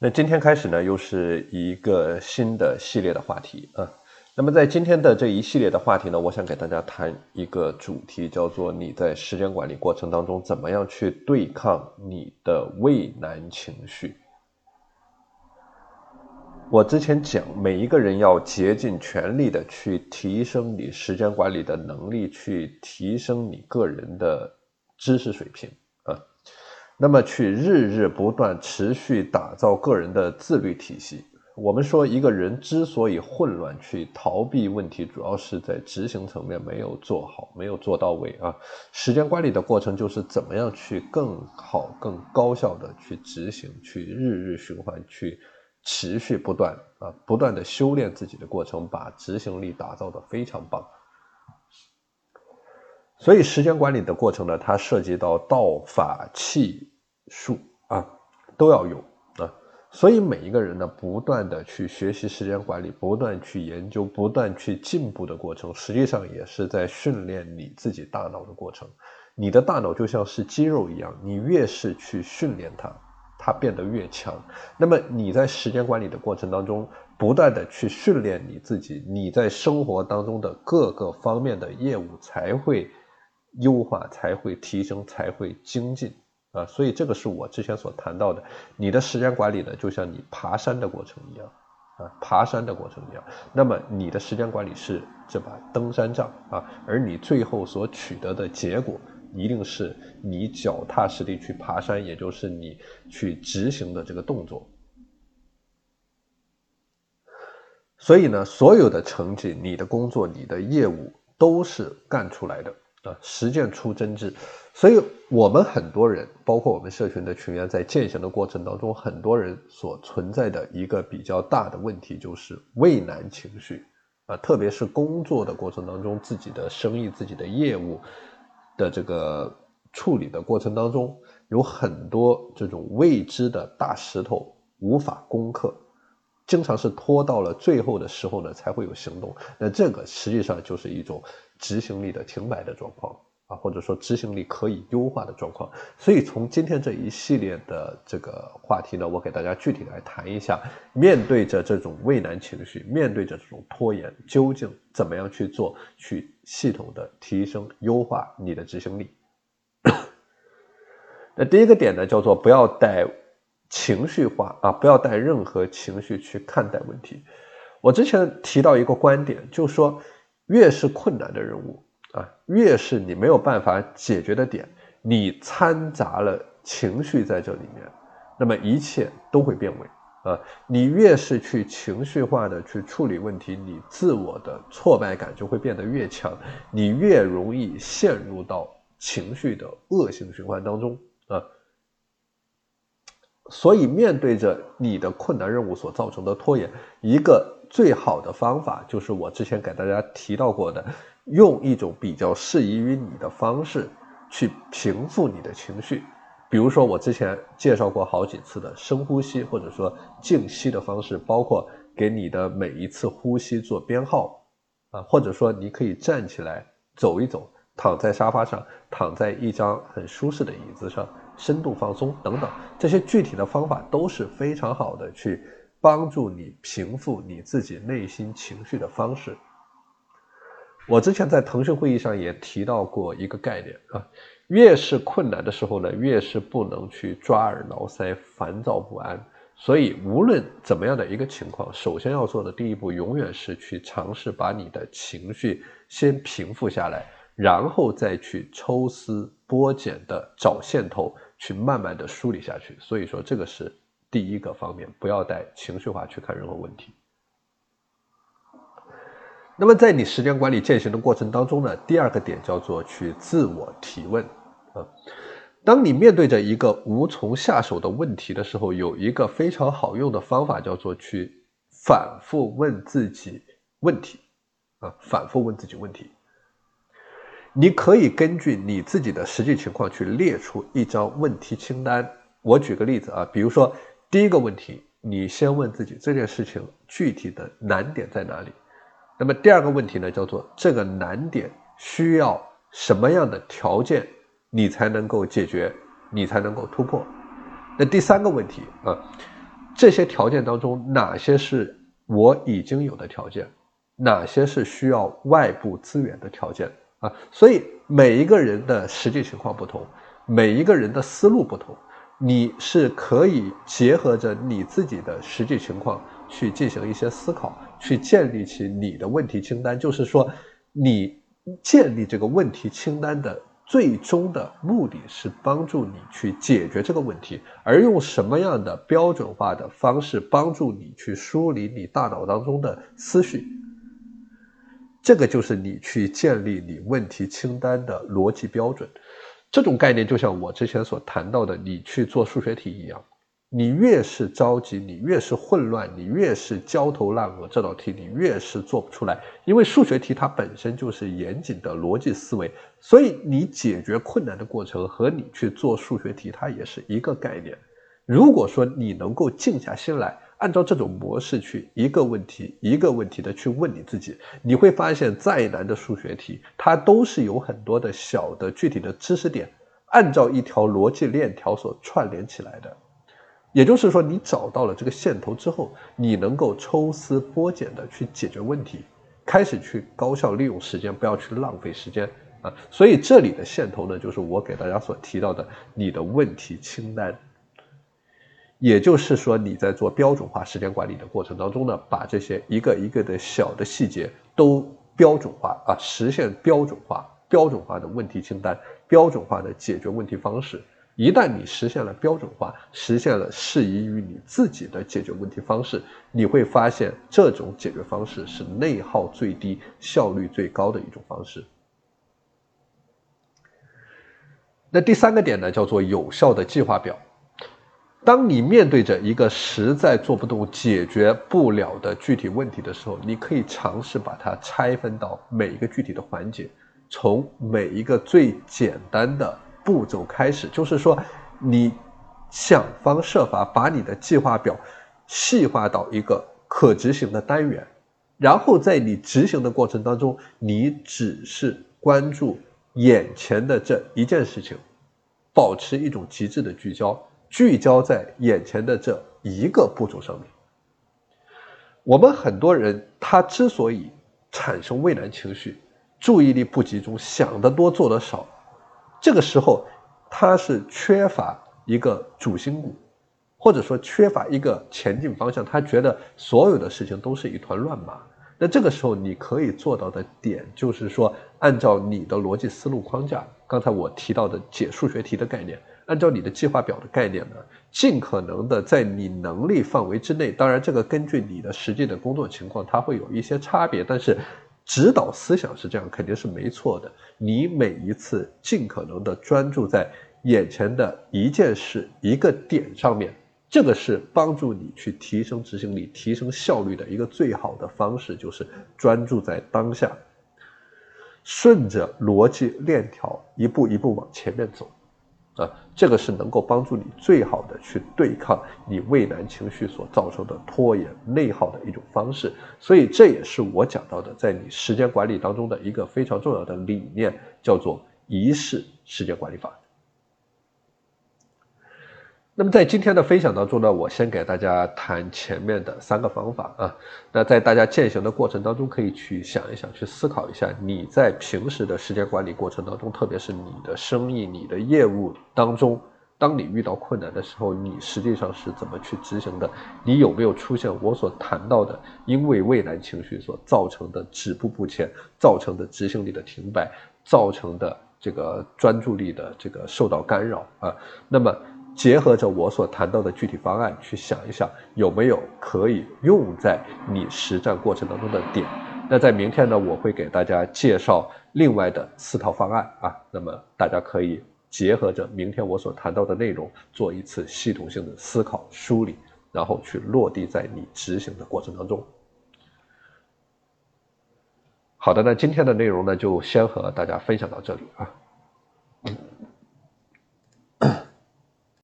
那今天开始呢，又是一个新的系列的话题啊。那么在今天的这一系列的话题呢，我想给大家谈一个主题，叫做你在时间管理过程当中怎么样去对抗你的畏难情绪。我之前讲，每一个人要竭尽全力的去提升你时间管理的能力，去提升你个人的知识水平。那么，去日日不断、持续打造个人的自律体系。我们说，一个人之所以混乱、去逃避问题，主要是在执行层面没有做好、没有做到位啊。时间管理的过程就是怎么样去更好、更高效的去执行，去日日循环，去持续不断啊，不断的修炼自己的过程，把执行力打造的非常棒。所以，时间管理的过程呢，它涉及到道、法、器、术啊，都要有啊。所以，每一个人呢，不断的去学习时间管理，不断去研究，不断去进步的过程，实际上也是在训练你自己大脑的过程。你的大脑就像是肌肉一样，你越是去训练它，它变得越强。那么，你在时间管理的过程当中，不断的去训练你自己，你在生活当中的各个方面的业务才会。优化才会提升，才会精进啊！所以这个是我之前所谈到的，你的时间管理呢，就像你爬山的过程一样啊，爬山的过程一样。那么你的时间管理是这把登山杖啊，而你最后所取得的结果，一定是你脚踏实地去爬山，也就是你去执行的这个动作。所以呢，所有的成绩，你的工作，你的业务，都是干出来的。啊，实践出真知，所以我们很多人，包括我们社群的群员，在践行的过程当中，很多人所存在的一个比较大的问题就是畏难情绪啊，特别是工作的过程当中，自己的生意、自己的业务的这个处理的过程当中，有很多这种未知的大石头无法攻克，经常是拖到了最后的时候呢，才会有行动。那这个实际上就是一种。执行力的停摆的状况啊，或者说执行力可以优化的状况。所以从今天这一系列的这个话题呢，我给大家具体来谈一下，面对着这种畏难情绪，面对着这种拖延，究竟怎么样去做，去系统的提升优化你的执行力。那第一个点呢，叫做不要带情绪化啊，不要带任何情绪去看待问题。我之前提到一个观点，就是说。越是困难的任务啊，越是你没有办法解决的点，你掺杂了情绪在这里面，那么一切都会变味啊。你越是去情绪化的去处理问题，你自我的挫败感就会变得越强，你越容易陷入到情绪的恶性循环当中啊。所以，面对着你的困难任务所造成的拖延，一个。最好的方法就是我之前给大家提到过的，用一种比较适宜于你的方式去平复你的情绪。比如说我之前介绍过好几次的深呼吸，或者说静息的方式，包括给你的每一次呼吸做编号啊，或者说你可以站起来走一走，躺在沙发上，躺在一张很舒适的椅子上，深度放松等等，这些具体的方法都是非常好的去。帮助你平复你自己内心情绪的方式。我之前在腾讯会议上也提到过一个概念啊，越是困难的时候呢，越是不能去抓耳挠腮、烦躁不安。所以，无论怎么样的一个情况，首先要做的第一步，永远是去尝试把你的情绪先平复下来，然后再去抽丝剥茧的找线头，去慢慢的梳理下去。所以说，这个是。第一个方面，不要带情绪化去看任何问题。那么，在你时间管理践行的过程当中呢，第二个点叫做去自我提问啊。当你面对着一个无从下手的问题的时候，有一个非常好用的方法叫做去反复问自己问题啊，反复问自己问题。你可以根据你自己的实际情况去列出一张问题清单。我举个例子啊，比如说。第一个问题，你先问自己这件事情具体的难点在哪里？那么第二个问题呢，叫做这个难点需要什么样的条件，你才能够解决，你才能够突破？那第三个问题啊，这些条件当中哪些是我已经有的条件，哪些是需要外部资源的条件啊？所以每一个人的实际情况不同，每一个人的思路不同，你是可以结合着你自己的实际情况去进行一些思考，去建立起你的问题清单。就是说，你建立这个问题清单的。最终的目的是帮助你去解决这个问题，而用什么样的标准化的方式帮助你去梳理你大脑当中的思绪，这个就是你去建立你问题清单的逻辑标准。这种概念就像我之前所谈到的，你去做数学题一样。你越是着急，你越是混乱，你越是焦头烂额，这道题你越是做不出来。因为数学题它本身就是严谨的逻辑思维，所以你解决困难的过程和你去做数学题，它也是一个概念。如果说你能够静下心来，按照这种模式去一个问题一个问题的去问你自己，你会发现再难的数学题，它都是有很多的小的具体的知识点，按照一条逻辑链条所串联起来的。也就是说，你找到了这个线头之后，你能够抽丝剥茧的去解决问题，开始去高效利用时间，不要去浪费时间啊。所以这里的线头呢，就是我给大家所提到的你的问题清单。也就是说，你在做标准化时间管理的过程当中呢，把这些一个一个的小的细节都标准化啊，实现标准化、标准化的问题清单、标准化的解决问题方式。一旦你实现了标准化，实现了适宜于你自己的解决问题方式，你会发现这种解决方式是内耗最低、效率最高的一种方式。那第三个点呢，叫做有效的计划表。当你面对着一个实在做不动、解决不了的具体问题的时候，你可以尝试把它拆分到每一个具体的环节，从每一个最简单的。步骤开始，就是说，你想方设法把你的计划表细化到一个可执行的单元，然后在你执行的过程当中，你只是关注眼前的这一件事情，保持一种极致的聚焦，聚焦在眼前的这一个步骤上面。我们很多人他之所以产生畏难情绪，注意力不集中，想得多做得少。这个时候，他是缺乏一个主心骨，或者说缺乏一个前进方向。他觉得所有的事情都是一团乱麻。那这个时候，你可以做到的点就是说，按照你的逻辑思路框架，刚才我提到的解数学题的概念，按照你的计划表的概念呢，尽可能的在你能力范围之内。当然，这个根据你的实际的工作情况，它会有一些差别，但是。指导思想是这样，肯定是没错的。你每一次尽可能的专注在眼前的一件事、一个点上面，这个是帮助你去提升执行力、提升效率的一个最好的方式，就是专注在当下，顺着逻辑链条一步一步往前面走。啊，这个是能够帮助你最好的去对抗你畏难情绪所造成的拖延内耗的一种方式，所以这也是我讲到的，在你时间管理当中的一个非常重要的理念，叫做仪式时间管理法。那么在今天的分享当中呢，我先给大家谈前面的三个方法啊。那在大家践行的过程当中，可以去想一想，去思考一下，你在平时的时间管理过程当中，特别是你的生意、你的业务当中，当你遇到困难的时候，你实际上是怎么去执行的？你有没有出现我所谈到的，因为畏难情绪所造成的止步不前，造成的执行力的停摆，造成的这个专注力的这个受到干扰啊？那么。结合着我所谈到的具体方案去想一想，有没有可以用在你实战过程当中的点？那在明天呢，我会给大家介绍另外的四套方案啊。那么大家可以结合着明天我所谈到的内容，做一次系统性的思考梳理，然后去落地在你执行的过程当中。好的，那今天的内容呢，就先和大家分享到这里啊。嗯